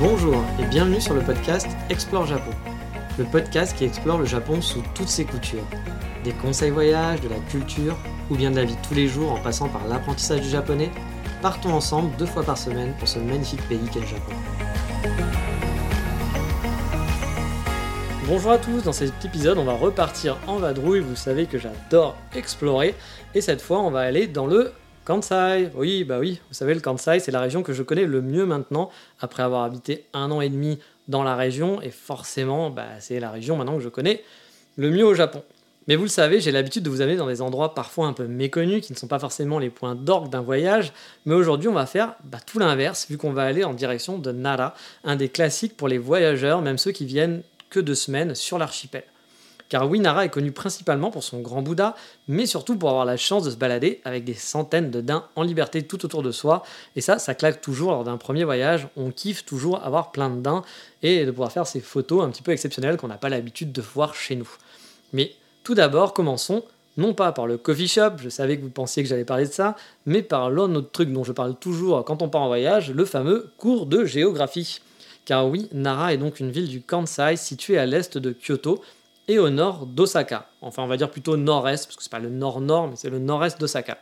Bonjour et bienvenue sur le podcast Explore Japon, le podcast qui explore le Japon sous toutes ses coutures. Des conseils voyages, de la culture ou bien de la vie de tous les jours en passant par l'apprentissage du japonais, partons ensemble deux fois par semaine pour ce magnifique pays qu'est le Japon. Bonjour à tous, dans cet épisode on va repartir en vadrouille, vous savez que j'adore explorer, et cette fois on va aller dans le Kansai. Oui, bah oui, vous savez le Kansai c'est la région que je connais le mieux maintenant, après avoir habité un an et demi dans la région, et forcément bah, c'est la région maintenant que je connais le mieux au Japon. Mais vous le savez, j'ai l'habitude de vous amener dans des endroits parfois un peu méconnus, qui ne sont pas forcément les points d'orgue d'un voyage, mais aujourd'hui on va faire bah, tout l'inverse, vu qu'on va aller en direction de Nara, un des classiques pour les voyageurs, même ceux qui viennent que deux semaines sur l'archipel. Car oui, Nara est connu principalement pour son grand Bouddha, mais surtout pour avoir la chance de se balader avec des centaines de daims en liberté tout autour de soi. Et ça, ça claque toujours lors d'un premier voyage. On kiffe toujours avoir plein de daims et de pouvoir faire ces photos un petit peu exceptionnelles qu'on n'a pas l'habitude de voir chez nous. Mais tout d'abord, commençons non pas par le coffee shop, je savais que vous pensiez que j'allais parler de ça, mais par l'un truc dont je parle toujours quand on part en voyage, le fameux cours de géographie. Car oui, Nara est donc une ville du Kansai située à l'est de Kyoto et au nord d'Osaka. Enfin, on va dire plutôt nord-est, parce que c'est pas le nord-nord, mais c'est le nord-est d'Osaka.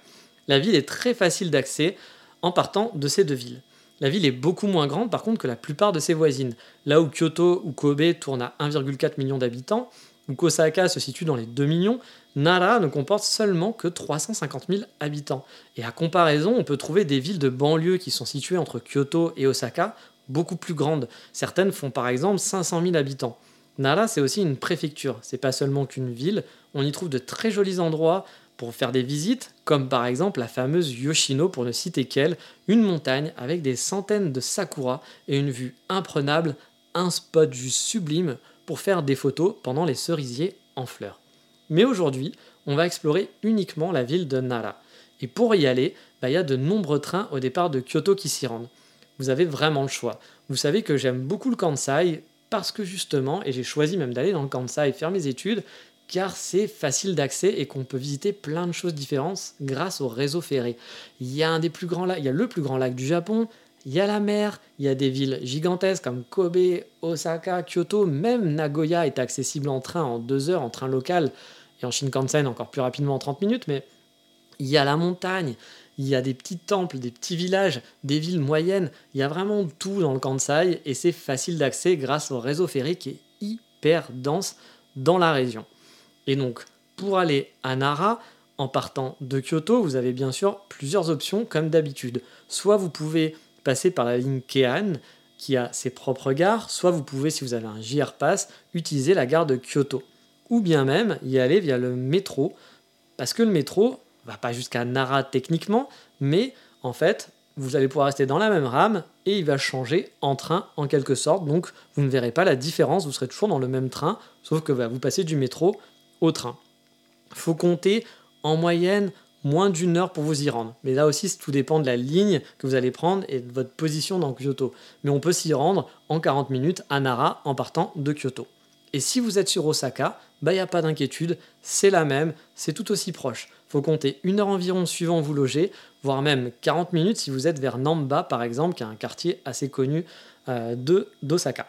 La ville est très facile d'accès en partant de ces deux villes. La ville est beaucoup moins grande par contre que la plupart de ses voisines. Là où Kyoto ou Kobe tournent à 1,4 million d'habitants, ou qu'Osaka se situe dans les 2 millions, Nara ne comporte seulement que 350 000 habitants. Et à comparaison, on peut trouver des villes de banlieue qui sont situées entre Kyoto et Osaka beaucoup plus grandes. Certaines font par exemple 500 000 habitants. Nara, c'est aussi une préfecture. C'est pas seulement qu'une ville. On y trouve de très jolis endroits pour faire des visites, comme par exemple la fameuse Yoshino, pour ne citer qu'elle, une montagne avec des centaines de sakuras et une vue imprenable, un spot juste sublime pour faire des photos pendant les cerisiers en fleurs. Mais aujourd'hui, on va explorer uniquement la ville de Nara. Et pour y aller, bah, il y a de nombreux trains au départ de Kyoto qui s'y rendent vous avez vraiment le choix. Vous savez que j'aime beaucoup le Kansai parce que justement, et j'ai choisi même d'aller dans le Kansai faire mes études, car c'est facile d'accès et qu'on peut visiter plein de choses différentes grâce au réseau ferré. Il y a un des plus grands lacs, il y a le plus grand lac du Japon, il y a la mer, il y a des villes gigantesques comme Kobe, Osaka, Kyoto, même Nagoya est accessible en train en deux heures, en train local, et en Shinkansen encore plus rapidement en 30 minutes, mais il y a la montagne, il y a des petits temples, des petits villages, des villes moyennes, il y a vraiment tout dans le Kansai et c'est facile d'accès grâce au réseau ferré qui est hyper dense dans la région. Et donc, pour aller à Nara, en partant de Kyoto, vous avez bien sûr plusieurs options comme d'habitude. Soit vous pouvez passer par la ligne Keihan qui a ses propres gares, soit vous pouvez, si vous avez un JR Pass, utiliser la gare de Kyoto. Ou bien même y aller via le métro, parce que le métro, pas jusqu'à Nara techniquement, mais en fait, vous allez pouvoir rester dans la même rame et il va changer en train en quelque sorte. Donc vous ne verrez pas la différence, vous serez toujours dans le même train, sauf que vous passez du métro au train. Faut compter en moyenne moins d'une heure pour vous y rendre. Mais là aussi, tout dépend de la ligne que vous allez prendre et de votre position dans Kyoto. Mais on peut s'y rendre en 40 minutes à Nara en partant de Kyoto. Et si vous êtes sur Osaka, il bah, n'y a pas d'inquiétude, c'est la même, c'est tout aussi proche faut compter une heure environ suivant vous logez, voire même 40 minutes si vous êtes vers Namba par exemple, qui est un quartier assez connu euh, de d'Osaka.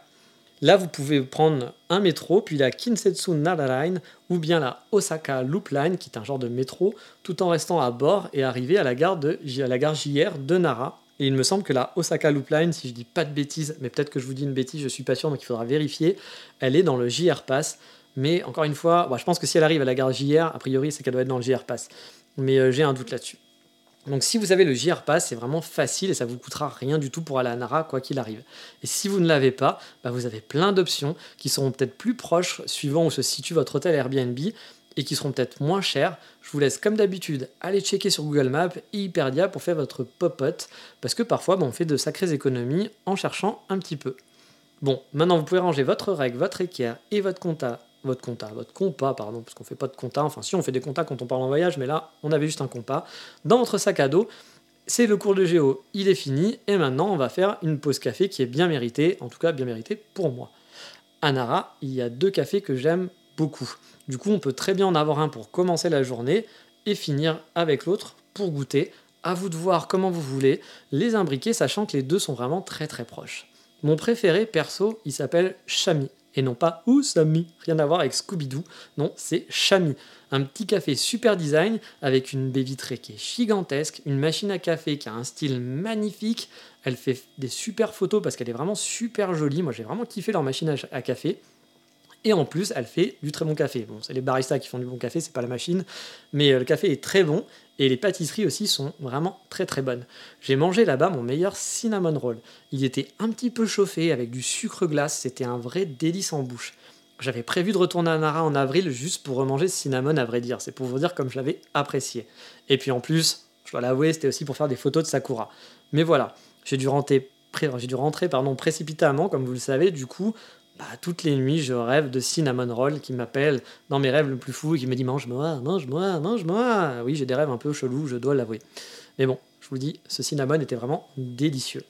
Là, vous pouvez prendre un métro, puis la Kinsetsu Nara Line ou bien la Osaka Loop Line, qui est un genre de métro, tout en restant à bord et arriver à la gare, de, JR de Nara. Et il me semble que la Osaka Loop Line, si je dis pas de bêtises, mais peut-être que je vous dis une bêtise, je suis pas sûr, donc il faudra vérifier, elle est dans le JR Pass. Mais encore une fois, je pense que si elle arrive à la gare JR, a priori, c'est qu'elle doit être dans le JR Pass. Mais euh, j'ai un doute là-dessus. Donc si vous avez le JR Pass, c'est vraiment facile et ça vous coûtera rien du tout pour aller à Nara, quoi qu'il arrive. Et si vous ne l'avez pas, bah, vous avez plein d'options qui seront peut-être plus proches suivant où se situe votre hôtel Airbnb et qui seront peut-être moins chères. Je vous laisse comme d'habitude aller checker sur Google Maps et Hyperdia pour faire votre popote, parce que parfois bah, on fait de sacrées économies en cherchant un petit peu. Bon, maintenant vous pouvez ranger votre règle, votre équerre et votre compta votre compta, votre compas, pardon, parce qu'on fait pas de compta, enfin si on fait des comptas quand on parle en voyage, mais là on avait juste un compas, dans votre sac à dos. C'est le cours de géo, il est fini, et maintenant on va faire une pause café qui est bien méritée, en tout cas bien méritée pour moi. À Nara, il y a deux cafés que j'aime beaucoup. Du coup, on peut très bien en avoir un pour commencer la journée et finir avec l'autre pour goûter. À vous de voir comment vous voulez les imbriquer, sachant que les deux sont vraiment très très proches. Mon préféré, perso, il s'appelle Chami et non pas Ousami. Rien à voir avec Scooby-Doo. Non, c'est Chami. Un petit café super design avec une baie vitrée qui est gigantesque, une machine à café qui a un style magnifique. Elle fait des super photos parce qu'elle est vraiment super jolie. Moi, j'ai vraiment kiffé leur machine à café. Et en plus, elle fait du très bon café. Bon, c'est les baristas qui font du bon café, c'est pas la machine. Mais euh, le café est très bon et les pâtisseries aussi sont vraiment très très bonnes. J'ai mangé là-bas mon meilleur cinnamon roll. Il était un petit peu chauffé avec du sucre glace, c'était un vrai délice en bouche. J'avais prévu de retourner à Nara en avril juste pour remanger cinnamon à vrai dire, c'est pour vous dire comme je l'avais apprécié. Et puis en plus, je dois l'avouer, c'était aussi pour faire des photos de Sakura. Mais voilà, j'ai dû rentrer, dû précipitamment, comme vous le savez, du coup, bah, toutes les nuits, je rêve de cinnamon roll qui m'appelle dans mes rêves le plus fou et qui me dit mange-moi, mange-moi, mange-moi. Oui, j'ai des rêves un peu chelous, je dois l'avouer. Mais bon, je vous dis, ce cinnamon était vraiment délicieux.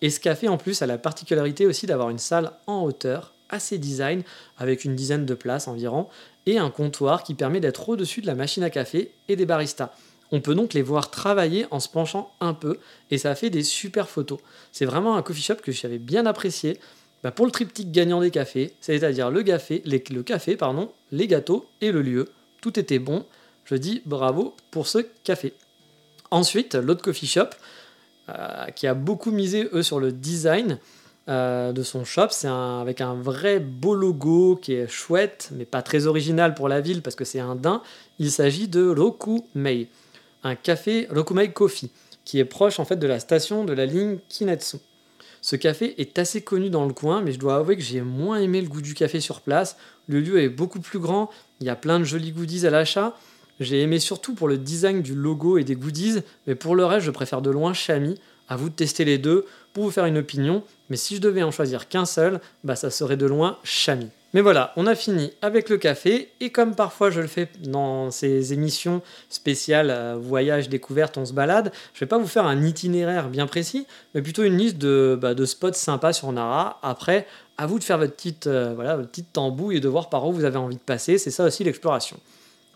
Et ce café en plus a la particularité aussi d'avoir une salle en hauteur, assez design, avec une dizaine de places environ, et un comptoir qui permet d'être au-dessus de la machine à café et des baristas. On peut donc les voir travailler en se penchant un peu, et ça fait des super photos. C'est vraiment un coffee shop que j'avais bien apprécié. Bah, pour le triptyque gagnant des cafés, c'est-à-dire le café, les, le café, pardon, les gâteaux et le lieu, tout était bon. Je dis bravo pour ce café. Ensuite, l'autre coffee shop, euh, qui a beaucoup misé sur le design euh, de son shop, c'est avec un vrai beau logo qui est chouette, mais pas très original pour la ville parce que c'est un daim. Il s'agit de Rokumei, un café Rokumei Coffee, qui est proche en fait de la station de la ligne Kinetsu. Ce café est assez connu dans le coin, mais je dois avouer que j'ai moins aimé le goût du café sur place. Le lieu est beaucoup plus grand, il y a plein de jolis goodies à l'achat. J'ai aimé surtout pour le design du logo et des goodies, mais pour le reste, je préfère de loin Chami. À vous de tester les deux pour vous faire une opinion, mais si je devais en choisir qu'un seul, bah ça serait de loin Chami. Mais voilà, on a fini avec le café, et comme parfois je le fais dans ces émissions spéciales euh, voyage, découverte, on se balade, je vais pas vous faire un itinéraire bien précis, mais plutôt une liste de, bah, spots sympas sur Nara. Après, à vous de faire votre petite, euh, voilà, votre petite tambouille et de voir par où vous avez envie de passer, c'est ça aussi l'exploration.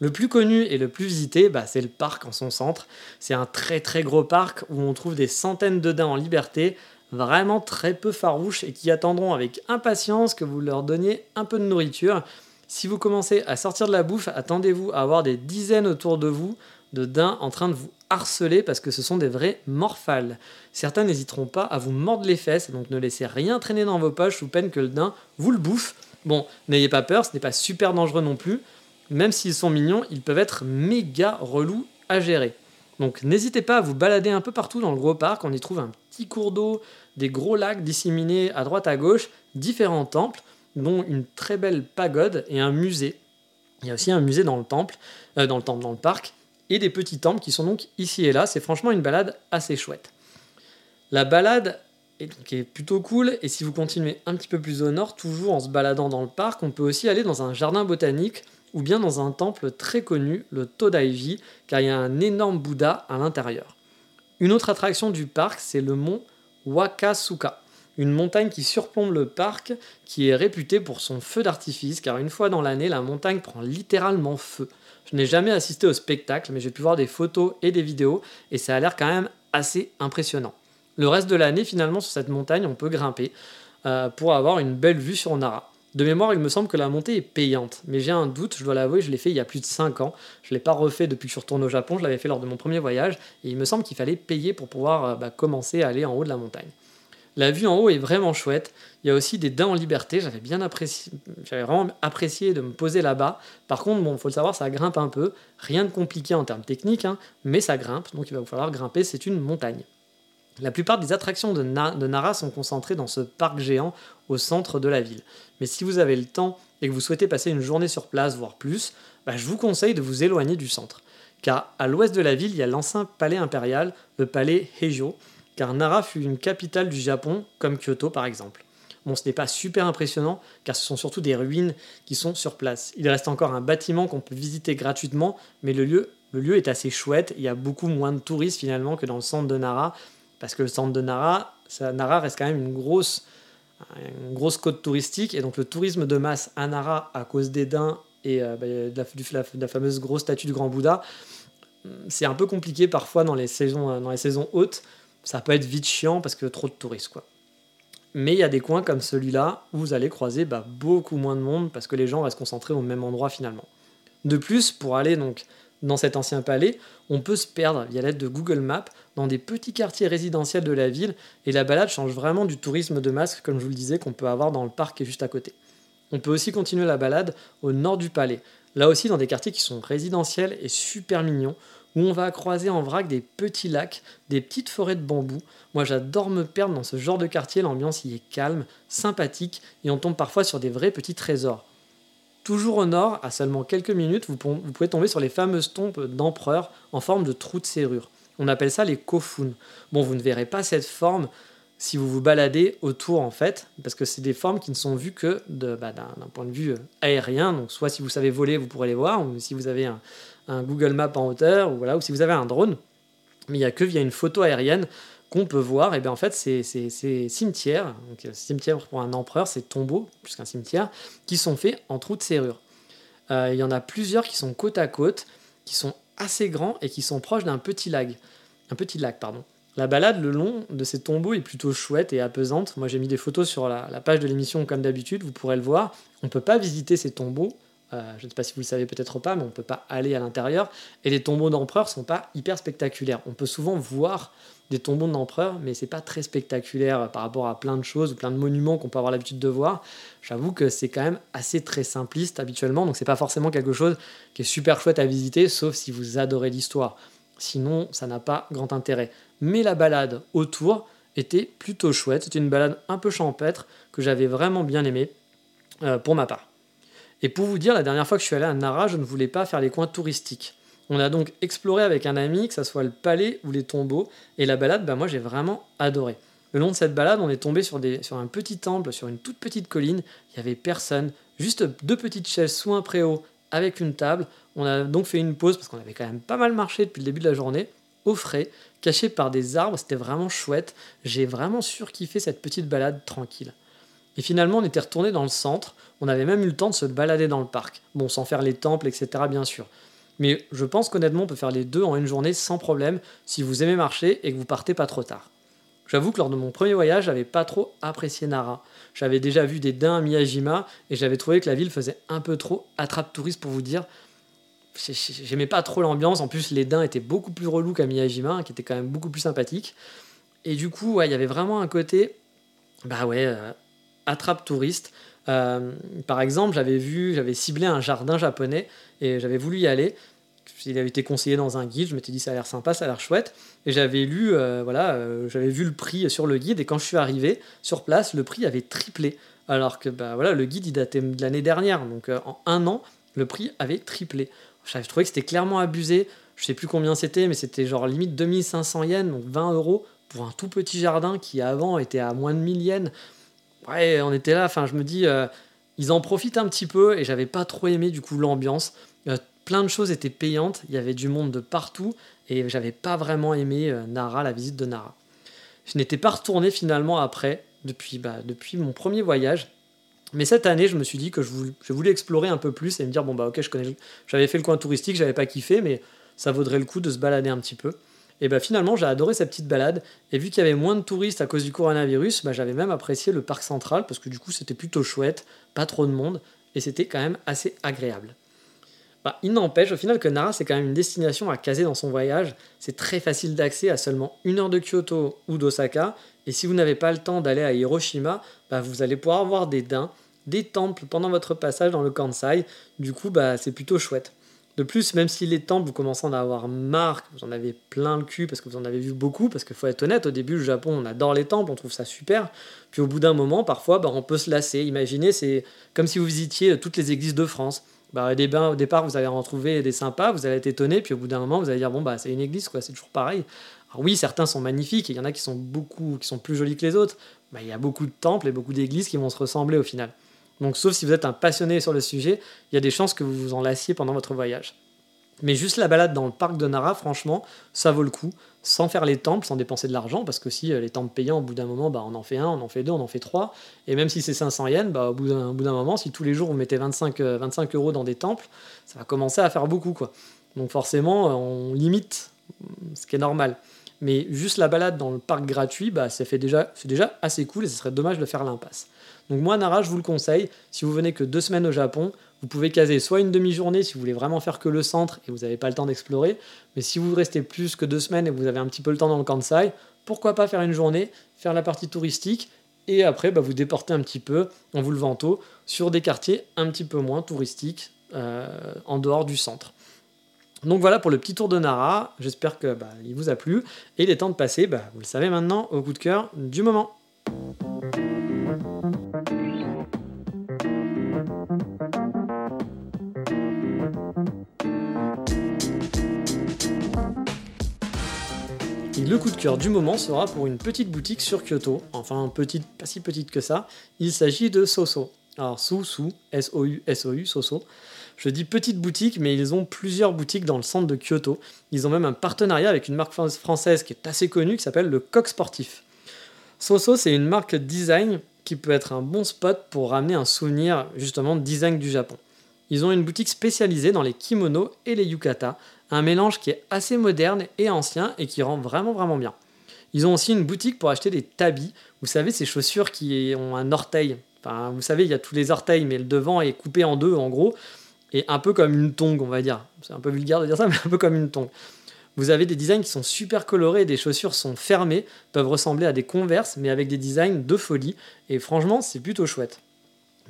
Le plus connu et le plus visité, bah, c'est le parc en son centre. C'est un très très gros parc où on trouve des centaines de daims en liberté, vraiment très peu farouches et qui attendront avec impatience que vous leur donniez un peu de nourriture. Si vous commencez à sortir de la bouffe, attendez-vous à avoir des dizaines autour de vous de daims en train de vous harceler parce que ce sont des vrais morphales. Certains n'hésiteront pas à vous mordre les fesses, donc ne laissez rien traîner dans vos poches sous peine que le daim vous le bouffe. Bon, n'ayez pas peur, ce n'est pas super dangereux non plus. Même s'ils sont mignons, ils peuvent être méga relous à gérer. Donc n'hésitez pas à vous balader un peu partout dans le gros parc, on y trouve un petit cours d'eau, des gros lacs disséminés à droite à gauche, différents temples, dont une très belle pagode et un musée. Il y a aussi un musée dans le temple, euh, dans le temple, dans le parc, et des petits temples qui sont donc ici et là. C'est franchement une balade assez chouette. La balade est, donc, est plutôt cool, et si vous continuez un petit peu plus au nord, toujours en se baladant dans le parc, on peut aussi aller dans un jardin botanique ou bien dans un temple très connu, le Todaiji, car il y a un énorme Bouddha à l'intérieur. Une autre attraction du parc, c'est le mont Wakasuka, une montagne qui surplombe le parc, qui est réputée pour son feu d'artifice, car une fois dans l'année, la montagne prend littéralement feu. Je n'ai jamais assisté au spectacle, mais j'ai pu voir des photos et des vidéos, et ça a l'air quand même assez impressionnant. Le reste de l'année, finalement, sur cette montagne, on peut grimper euh, pour avoir une belle vue sur Nara. De mémoire, il me semble que la montée est payante, mais j'ai un doute, je dois l'avouer, je l'ai fait il y a plus de 5 ans. Je ne l'ai pas refait depuis que je suis au Japon, je l'avais fait lors de mon premier voyage, et il me semble qu'il fallait payer pour pouvoir euh, bah, commencer à aller en haut de la montagne. La vue en haut est vraiment chouette. Il y a aussi des dents en liberté. J'avais bien apprécié, vraiment apprécié de me poser là-bas. Par contre, bon, faut le savoir, ça grimpe un peu. Rien de compliqué en termes techniques, hein, mais ça grimpe. Donc il va vous falloir grimper. C'est une montagne. La plupart des attractions de, Nara sont concentrées dans ce parc géant au centre de la ville. Mais si vous avez le temps et que vous souhaitez passer une journée sur place, voire plus, bah, je vous conseille de vous éloigner du centre. Car à l'ouest de la ville, il y a l'ancien palais impérial, le palais Heijo, car Nara fut une capitale du Japon, comme Kyoto par exemple. Bon, ce n'est pas super impressionnant, car ce sont surtout des ruines qui sont sur place. Il reste encore un bâtiment qu'on peut visiter gratuitement, mais le lieu est assez chouette. Il y a beaucoup moins de touristes finalement que dans le centre de Nara, parce que le centre de Nara, Nara reste quand même une grosse, une grosse côte touristique, et donc le tourisme de masse à Nara, à cause des daims et euh, bah, de, la, fameuse grosse statue du Grand Bouddha, c'est un peu compliqué parfois dans les saisons, dans les saisons hautes. Ça peut être vite chiant parce que trop de touristes, quoi. Mais il y a des coins comme celui-là où vous allez croiser bah, beaucoup moins de monde parce que les gens restent concentrés au même endroit finalement. De plus, pour aller donc dans cet ancien palais, on peut se perdre via l'aide de Google Maps dans des petits quartiers résidentiels de la ville et la balade change vraiment du tourisme de masque, comme je vous le disais, qu'on peut avoir dans le parc qui est juste à côté. On peut aussi continuer la balade au nord du palais, là aussi dans des quartiers qui sont résidentiels et super mignons, où on va croiser en vrac des petits lacs, des petites forêts de bambou. Moi j'adore me perdre dans ce genre de quartier, l'ambiance y est calme, sympathique, et on tombe parfois sur des vrais petits trésors. Toujours au nord, à seulement quelques minutes, vous pouvez tomber sur les fameuses tombes d'empereurs en forme de trous de serrure. On appelle ça les kofun. Bon, vous ne verrez pas cette forme si vous vous baladez autour en fait, parce que c'est des formes qui ne sont vues que bah, d'un point de vue euh, aérien. Donc soit si vous savez voler, vous pourrez les voir, ou si vous avez un, Google Map en hauteur, voilà, ou si vous avez un drone. Mais il n'y a que via une photo aérienne qu'on peut voir, et bien en fait, ces, cimetières, donc euh, cimetière pour un empereur, c'est tombeaux, plus qu'un cimetière, qui sont faits en trous de serrure. Euh, il y en a plusieurs qui sont côte à côte, qui sont assez grands et qui sont proches d'un petit lac. Un petit lac, pardon. La balade le long de ces tombeaux est plutôt chouette et apaisante. Moi j'ai mis des photos sur la, la page de l'émission comme d'habitude, vous pourrez le voir. On ne peut pas visiter ces tombeaux, euh, je ne sais pas si vous le savez peut-être pas, mais on ne peut pas aller à l'intérieur. Et les tombeaux d'empereurs sont pas hyper spectaculaires. On peut souvent voir des tombeaux d'empereurs, mais c'est pas très spectaculaire par rapport à plein de choses ou plein de monuments qu'on peut avoir l'habitude de voir. J'avoue que c'est quand même assez très simpliste habituellement, donc c'est pas forcément quelque chose qui est super chouette à visiter, sauf si vous adorez l'histoire. Sinon, ça n'a pas grand intérêt. Mais la balade autour était plutôt chouette. C'était une balade un peu champêtre que j'avais vraiment bien aimée euh, pour ma part. Et pour vous dire, la dernière fois que je suis allé à Nara, je ne voulais pas faire les coins touristiques. On a donc exploré avec un ami, que ce soit le palais ou les tombeaux, et la balade, bah moi j'ai vraiment adoré. Le long de cette balade, on est tombé sur, sur un petit temple, sur une toute petite colline, il n'y avait personne, juste deux petites chaises sous un préau avec une table. On a donc fait une pause parce qu'on avait quand même pas mal marché depuis le début de la journée, au frais, caché par des arbres, c'était vraiment chouette. J'ai vraiment surkiffé cette petite balade tranquille. Et finalement, on était retourné dans le centre. On avait même eu le temps de se balader dans le parc. Bon, sans faire les temples, etc., bien sûr. Mais je pense qu'honnêtement, on peut faire les deux en une journée sans problème si vous aimez marcher et que vous partez pas trop tard. J'avoue que lors de mon premier voyage, j'avais pas trop apprécié Nara. J'avais déjà vu des daims à Miyajima et j'avais trouvé que la ville faisait un peu trop attrape touriste pour vous dire. J'aimais pas trop l'ambiance. En plus, les daims étaient beaucoup plus relous qu'à Miyajima, qui était quand même beaucoup plus sympathique. Et du coup, il y avait vraiment un côté, bah ouais, euh, attrape touriste. Euh, par exemple, j'avais vu, j'avais ciblé un jardin japonais et j'avais voulu y aller. Il avait été conseillé dans un guide, je m'étais dit ça a l'air sympa, ça a l'air chouette. Et j'avais lu, euh, voilà, euh, j'avais vu le prix sur le guide et quand je suis arrivé sur place, le prix avait triplé. Alors que bah, voilà, le guide il datait de l'année dernière, donc en un an, le prix avait triplé. J'avais trouvé que c'était clairement abusé. Je sais plus combien c'était, mais c'était genre limite 2500 yens, donc 20 euros pour un tout petit jardin qui avant était à moins de 1000 yens ouais, on était là. Enfin, je me dis, euh, ils en profitent un petit peu et j'avais pas trop aimé du coup l'ambiance. Euh, plein de choses étaient payantes, il y avait du monde de partout et j'avais pas vraiment aimé euh, Nara, la visite de Nara. Je n'étais pas retourné finalement après, depuis, bah, mon premier voyage. Mais cette année, je me suis dit que je voulais, explorer un peu plus et me dire bon bah ok, je connais, j'avais fait le coin touristique, j'avais pas kiffé, mais ça vaudrait le coup de se balader un petit peu. Et bah finalement, j'ai adoré cette petite balade. Et vu qu'il y avait moins de touristes à cause du coronavirus, bah, j'avais même apprécié le parc central parce que du coup, c'était plutôt chouette, pas trop de monde, et c'était quand même assez agréable. Bah, il n'empêche au final que Nara, c'est quand même une destination à caser dans son voyage. C'est très facile d'accès à seulement une heure de Kyoto ou d'Osaka. Et si vous n'avez pas le temps d'aller à Hiroshima, bah, vous allez pouvoir voir des daims, des temples pendant votre passage dans le Kansai. Du coup, bah, c'est plutôt chouette. De plus, même si les temples, vous commencez à en avoir marre, vous en avez plein le cul parce que vous en avez vu beaucoup, parce qu'il faut être honnête, au début, le Japon, on adore les temples, on trouve ça super. Puis au bout d'un moment, parfois, bah, on peut se lasser. Imaginez, c'est comme si vous visitiez toutes les églises de France. Bah, au départ, vous allez en trouver des sympas, vous allez être étonné, puis au bout d'un moment, vous allez dire, bon, bah, c'est une église, c'est toujours pareil. Alors oui, certains sont magnifiques, il y en a qui sont beaucoup, plus jolis que les autres. Bah, il y a beaucoup de temples et beaucoup d'églises qui vont se ressembler au final. Donc, sauf si vous êtes un passionné sur le sujet, il y a des chances que vous vous en lassiez pendant votre voyage. Mais juste la balade dans le parc de Nara, franchement, ça vaut le coup, sans faire les temples, sans dépenser de l'argent, parce que si euh, les temples payants, au bout d'un moment, bah, on en fait un, on en fait deux, on en fait trois, et même si c'est 500 yens, bah, au bout d'un moment, si tous les jours vous mettez 25, 25 euh, euros dans des temples, ça va commencer à faire beaucoup. quoi. Donc forcément, euh, on limite, ce qui est normal. Mais juste la balade dans le parc gratuit, bah, ça fait déjà, c'est déjà assez cool et ce serait dommage de faire l'impasse. Donc moi, Nara, je vous le conseille, si vous venez que deux semaines au Japon, vous pouvez caser soit une demi-journée si vous voulez vraiment faire que le centre et vous n'avez pas le temps d'explorer, mais si vous restez plus que deux semaines et vous avez un petit peu le temps dans le Kansai, pourquoi pas faire une journée, faire la partie touristique et après bah, vous déporter un petit peu en vous levant tôt sur des quartiers un petit peu moins touristiques euh, en dehors du centre. Donc voilà pour le petit tour de Nara, j'espère que bah, il vous a plu et il est temps de passer, bah, vous le savez maintenant, au coup de cœur du moment. le coup de cœur du moment sera pour une petite boutique sur Kyoto. Enfin, petite, pas si petite que ça. Il s'agit de Soso. Alors, Sou, Sou, S-O-U, S-O-U, Soso. Je dis petite boutique, mais ils ont plusieurs boutiques dans le centre de Kyoto. Ils ont même un partenariat avec une marque française qui est assez connue, qui s'appelle le Coq Sportif. Soso, c'est une marque design qui peut être un bon spot pour ramener un souvenir justement de design du Japon. Ils ont une boutique spécialisée dans les kimonos et les yukata, un mélange qui est assez moderne et ancien et qui rend vraiment vraiment bien. Ils ont aussi une boutique pour acheter des tabis, vous savez ces chaussures qui ont un orteil. Enfin, vous savez, il y a tous les orteils, mais le devant est coupé en deux en gros, et un peu comme une tongue, on va dire. C'est un peu vulgaire de dire ça, mais un peu comme une tongue. Vous avez des designs qui sont super colorés, des chaussures sont fermées, peuvent ressembler à des converses, mais avec des designs de folie, et franchement, c'est plutôt chouette.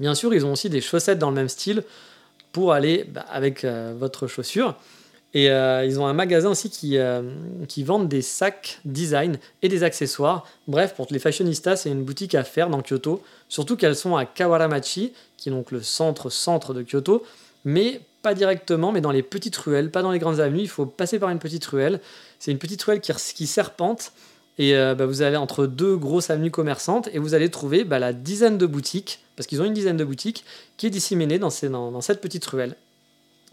Bien sûr, ils ont aussi des chaussettes dans le même style pour aller bah, avec euh, votre chaussure. Et euh, ils ont un magasin aussi qui, euh, qui vendent des sacs design et des accessoires. Bref, pour les fashionistas, c'est une boutique à faire dans Kyoto. Surtout qu'elles sont à Kawaramachi, qui est donc le centre-centre de Kyoto. Mais pas directement, mais dans les petites ruelles, pas dans les grandes avenues. Il faut passer par une petite ruelle. C'est une petite ruelle qui, qui serpente. Et euh, bah, vous allez entre deux grosses avenues commerçantes et vous allez trouver bah, la dizaine de boutiques, parce qu'ils ont une dizaine de boutiques, qui est disséminée dans, cette petite ruelle.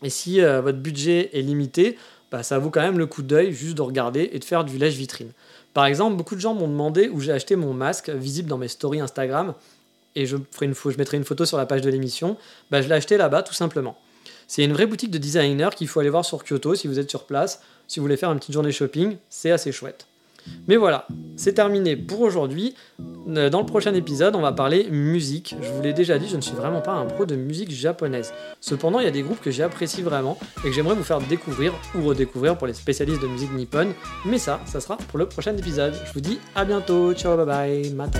Et si euh, votre budget est limité, bah, ça vaut quand même le coup d'œil juste de regarder et de faire du lèche-vitrine. Par exemple, beaucoup de gens m'ont demandé où j'ai acheté mon masque visible dans mes stories Instagram et je, mettrai une photo sur la page de l'émission. Je l'ai acheté là-bas tout simplement. C'est une vraie boutique de designer qu'il faut aller voir sur Kyoto si vous êtes sur place. Si vous voulez faire une petite journée shopping, c'est assez chouette. Mais voilà, c'est terminé pour aujourd'hui. Euh, dans le prochain épisode, on va parler musique. Je vous l'ai déjà dit, je ne suis vraiment pas un pro de musique japonaise. Cependant, il y a des groupes que j'apprécie vraiment et que j'aimerais vous faire découvrir ou redécouvrir pour les spécialistes de musique nippone. Mais ça, ça sera pour le prochain épisode. Je vous dis à bientôt. Ciao, bye bye. Mata.